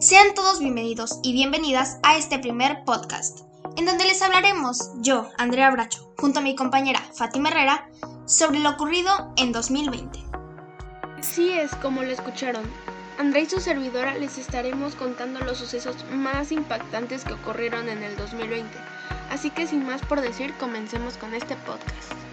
Sean todos bienvenidos y bienvenidas a este primer podcast, en donde les hablaremos yo, Andrea Bracho, junto a mi compañera Fátima Herrera, sobre lo ocurrido en 2020. Sí es como lo escucharon. Andrea y su servidora les estaremos contando los sucesos más impactantes que ocurrieron en el 2020. Así que sin más por decir, comencemos con este podcast.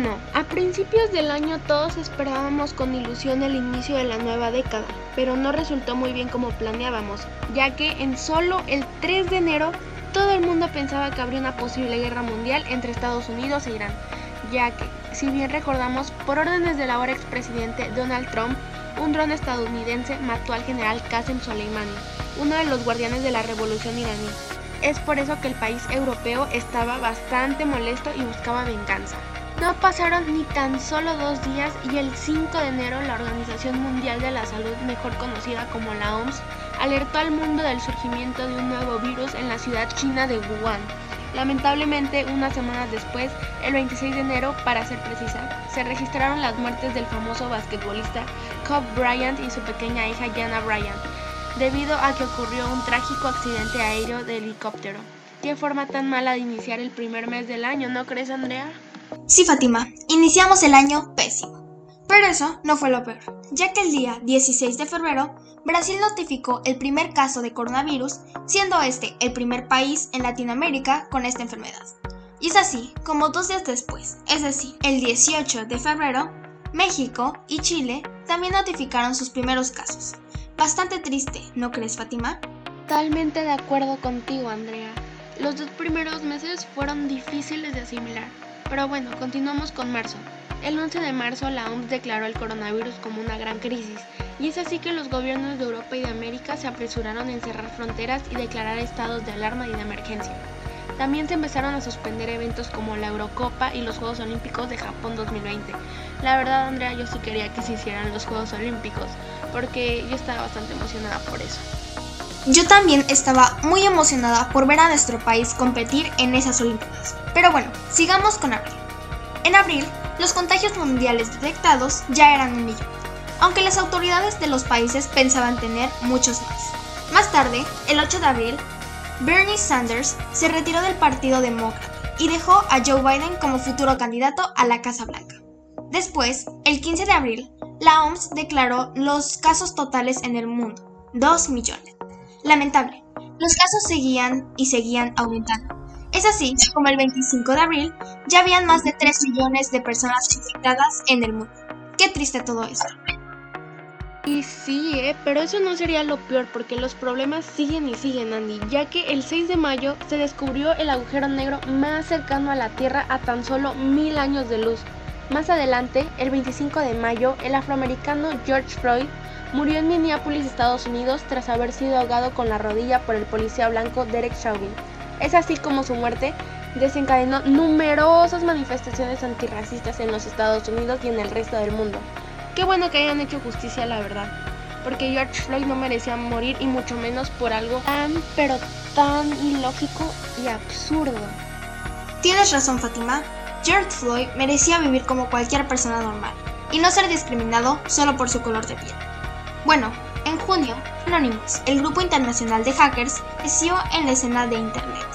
Bueno, a principios del año todos esperábamos con ilusión el inicio de la nueva década, pero no resultó muy bien como planeábamos, ya que en solo el 3 de enero todo el mundo pensaba que habría una posible guerra mundial entre Estados Unidos e Irán, ya que, si bien recordamos, por órdenes del ahora expresidente Donald Trump, un dron estadounidense mató al general Qasem Soleimani, uno de los guardianes de la revolución iraní. Es por eso que el país europeo estaba bastante molesto y buscaba venganza. No pasaron ni tan solo dos días y el 5 de enero la Organización Mundial de la Salud, mejor conocida como la OMS, alertó al mundo del surgimiento de un nuevo virus en la ciudad china de Wuhan. Lamentablemente, unas semanas después, el 26 de enero, para ser precisa, se registraron las muertes del famoso basquetbolista Kobe Bryant y su pequeña hija Jana Bryant, debido a que ocurrió un trágico accidente aéreo de helicóptero. Qué forma tan mala de iniciar el primer mes del año, ¿no crees, Andrea? Sí, Fátima, iniciamos el año pésimo. Pero eso no fue lo peor, ya que el día 16 de febrero, Brasil notificó el primer caso de coronavirus, siendo este el primer país en Latinoamérica con esta enfermedad. Y es así como dos días después, es decir, el 18 de febrero, México y Chile también notificaron sus primeros casos. Bastante triste, ¿no crees, Fátima? Totalmente de acuerdo contigo, Andrea. Los dos primeros meses fueron difíciles de asimilar pero bueno, continuamos con marzo. El 11 de marzo la OMS declaró el coronavirus como una gran crisis, y es así que los gobiernos de Europa y de América se apresuraron en cerrar fronteras y declarar estados de alarma y de emergencia. También se empezaron a suspender eventos como la Eurocopa y los Juegos Olímpicos de Japón 2020. La verdad, Andrea, yo sí quería que se hicieran los Juegos Olímpicos, porque yo estaba bastante emocionada por eso. Yo también estaba muy emocionada por ver a nuestro país competir en esas Olimpiadas. Pero bueno, sigamos con abril. En abril, los contagios mundiales detectados ya eran un millón, aunque las autoridades de los países pensaban tener muchos más. Más tarde, el 8 de abril, Bernie Sanders se retiró del Partido Demócrata y dejó a Joe Biden como futuro candidato a la Casa Blanca. Después, el 15 de abril, la OMS declaró los casos totales en el mundo, 2 millones. Lamentable, los casos seguían y seguían aumentando. Es así como el 25 de abril ya habían más de 3 millones de personas infectadas en el mundo. Qué triste todo esto. Y sí, ¿eh? pero eso no sería lo peor porque los problemas siguen y siguen, Andy, ya que el 6 de mayo se descubrió el agujero negro más cercano a la Tierra a tan solo mil años de luz. Más adelante, el 25 de mayo, el afroamericano George Floyd murió en Minneapolis, Estados Unidos, tras haber sido ahogado con la rodilla por el policía blanco Derek Chauvin. Es así como su muerte desencadenó numerosas manifestaciones antirracistas en los Estados Unidos y en el resto del mundo. Qué bueno que hayan hecho justicia, la verdad, porque George Floyd no merecía morir y mucho menos por algo tan, pero tan ilógico y absurdo. Tienes razón, Fatima. George Floyd merecía vivir como cualquier persona normal y no ser discriminado solo por su color de piel. Bueno, en junio, Anonymous, el grupo internacional de hackers, creció en la escena de Internet.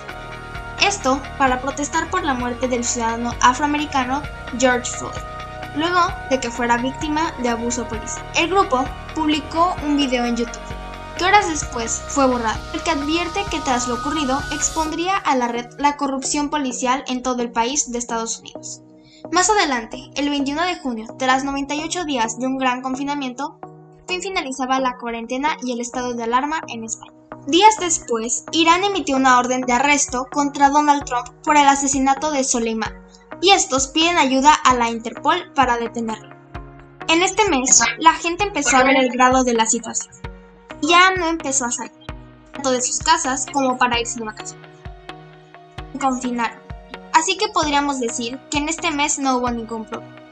Esto para protestar por la muerte del ciudadano afroamericano George Floyd, luego de que fuera víctima de abuso policial. El grupo publicó un video en YouTube, que horas después fue borrado, el que advierte que tras lo ocurrido expondría a la red la corrupción policial en todo el país de Estados Unidos. Más adelante, el 21 de junio, tras 98 días de un gran confinamiento, fin finalizaba la cuarentena y el estado de alarma en España. Días después, Irán emitió una orden de arresto contra Donald Trump por el asesinato de Soleimán, y estos piden ayuda a la Interpol para detenerlo. En este mes, la gente empezó a ver el grado de la situación. Ya no empezó a salir, tanto de sus casas como para irse de vacaciones. Confinaron. Así que podríamos decir que en este mes no hubo ningún problema.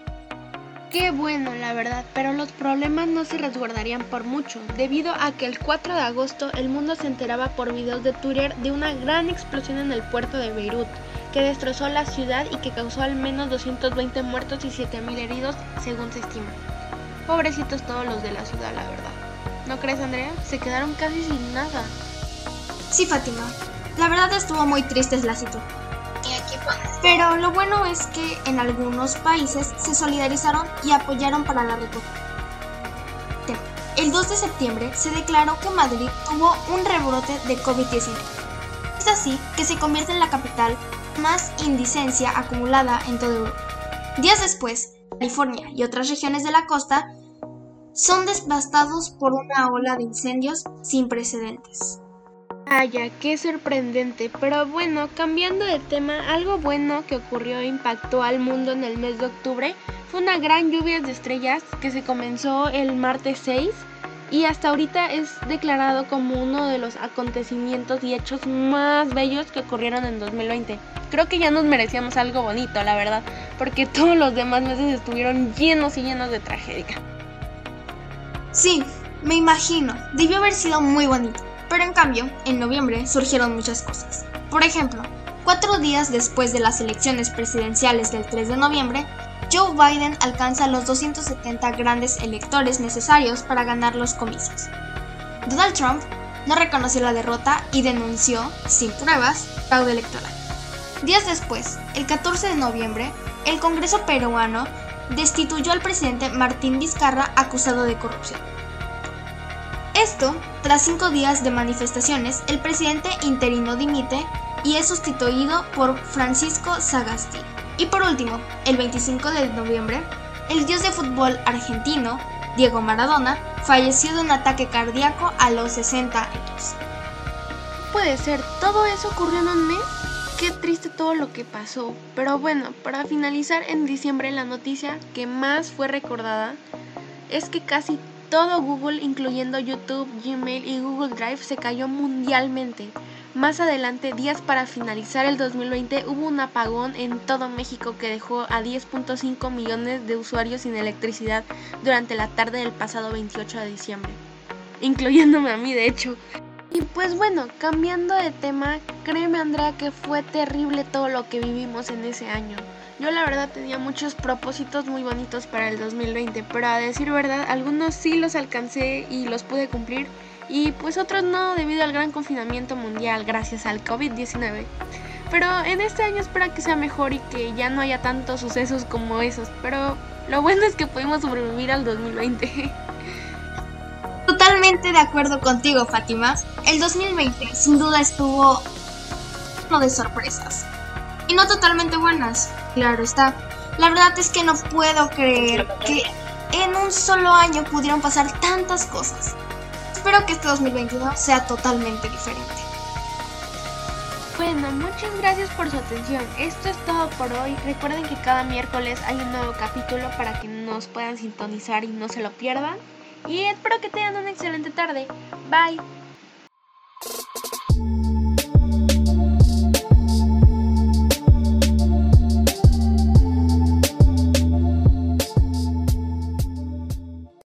Qué bueno, la verdad, pero los problemas no se resguardarían por mucho, debido a que el 4 de agosto el mundo se enteraba por videos de Twitter de una gran explosión en el puerto de Beirut, que destrozó la ciudad y que causó al menos 220 muertos y 7.000 heridos, según se estima. Pobrecitos todos los de la ciudad, la verdad. ¿No crees, Andrea? Se quedaron casi sin nada. Sí, Fátima. La verdad estuvo muy triste la situación. Pero lo bueno es que en algunos países se solidarizaron y apoyaron para la recuperación. El 2 de septiembre se declaró que Madrid tuvo un rebrote de COVID-19. Es así que se convierte en la capital más indicencia acumulada en toda Europa. Días después, California y otras regiones de la costa son devastados por una ola de incendios sin precedentes. Vaya, qué sorprendente. Pero bueno, cambiando de tema, algo bueno que ocurrió e impactó al mundo en el mes de octubre fue una gran lluvia de estrellas que se comenzó el martes 6 y hasta ahorita es declarado como uno de los acontecimientos y hechos más bellos que ocurrieron en 2020. Creo que ya nos merecíamos algo bonito, la verdad, porque todos los demás meses estuvieron llenos y llenos de tragedia. Sí, me imagino, debió haber sido muy bonito. Pero en cambio, en noviembre surgieron muchas cosas. Por ejemplo, cuatro días después de las elecciones presidenciales del 3 de noviembre, Joe Biden alcanza los 270 grandes electores necesarios para ganar los comicios. Donald Trump no reconoció la derrota y denunció, sin pruebas, fraude electoral. Días después, el 14 de noviembre, el Congreso peruano destituyó al presidente Martín Vizcarra acusado de corrupción. Esto, tras cinco días de manifestaciones, el presidente interino dimite y es sustituido por Francisco Sagasti. Y por último, el 25 de noviembre, el dios de fútbol argentino, Diego Maradona, falleció de un ataque cardíaco a los 60 años. Puede ser, todo eso ocurrió en un mes. Qué triste todo lo que pasó. Pero bueno, para finalizar en diciembre la noticia que más fue recordada es que casi todo Google, incluyendo YouTube, Gmail y Google Drive, se cayó mundialmente. Más adelante, días para finalizar el 2020, hubo un apagón en todo México que dejó a 10.5 millones de usuarios sin electricidad durante la tarde del pasado 28 de diciembre, incluyéndome a mí de hecho. Y pues bueno, cambiando de tema, créeme Andrea que fue terrible todo lo que vivimos en ese año. Yo la verdad tenía muchos propósitos muy bonitos para el 2020, pero a decir verdad, algunos sí los alcancé y los pude cumplir y pues otros no debido al gran confinamiento mundial gracias al COVID-19. Pero en este año espero que sea mejor y que ya no haya tantos sucesos como esos, pero lo bueno es que pudimos sobrevivir al 2020. Totalmente de acuerdo contigo, Fátima. El 2020 sin duda estuvo lleno de sorpresas y no totalmente buenas. Claro está. La verdad es que no puedo creer que en un solo año pudieron pasar tantas cosas. Espero que este 2022 sea totalmente diferente. Bueno, muchas gracias por su atención. Esto es todo por hoy. Recuerden que cada miércoles hay un nuevo capítulo para que nos puedan sintonizar y no se lo pierdan. Y espero que tengan una excelente tarde. Bye.